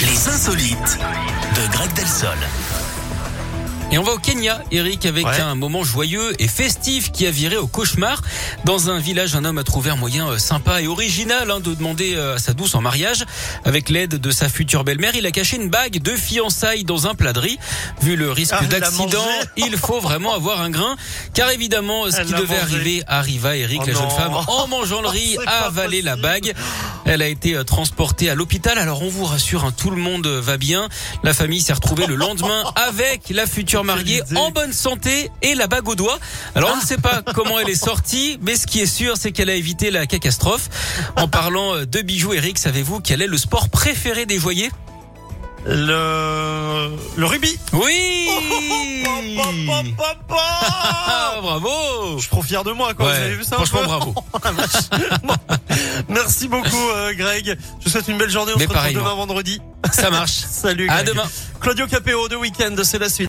Les insolites de Greg Delsol. Et on va au Kenya, Eric, avec Ouais. un moment joyeux et festif qui a viré au cauchemar. Dans un village, un homme a trouvé un moyen euh, sympa et original hein, de demander euh, à sa douce en mariage. Avec l'aide de sa future belle-mère, il a caché une bague de fiançailles dans un plat de riz. Vu le risque Ah, d'accident, il faut vraiment avoir un grain. Car évidemment, ce Elle qui devait mangé. arriver arriva. Eric, Oh la jeune non. femme, en mangeant le riz, C'est a avalé la bague. Elle a été euh, transportée à l'hôpital. Alors on vous rassure, hein, tout le monde euh, va bien. La famille s'est retrouvée le lendemain avec la future mariée en bonne santé et la bague au doigt. Alors on ne sait pas comment elle est sortie, mais ce qui est sûr, c'est qu'elle a évité la catastrophe. En parlant euh, de bijoux, Eric, savez-vous quel est le sport préféré des joyers? Le, le rubis. Oui. Ah, Bravo Je suis trop fier de moi, quoi. Ouais, Vous avez vu ça franchement, bravo. Merci beaucoup, euh, Greg. Je vous souhaite une belle journée. On Mais se retrouve demain vendredi. Ça marche. Salut, À Greg. demain. Claudio Capéo de Weekend, c'est la suite.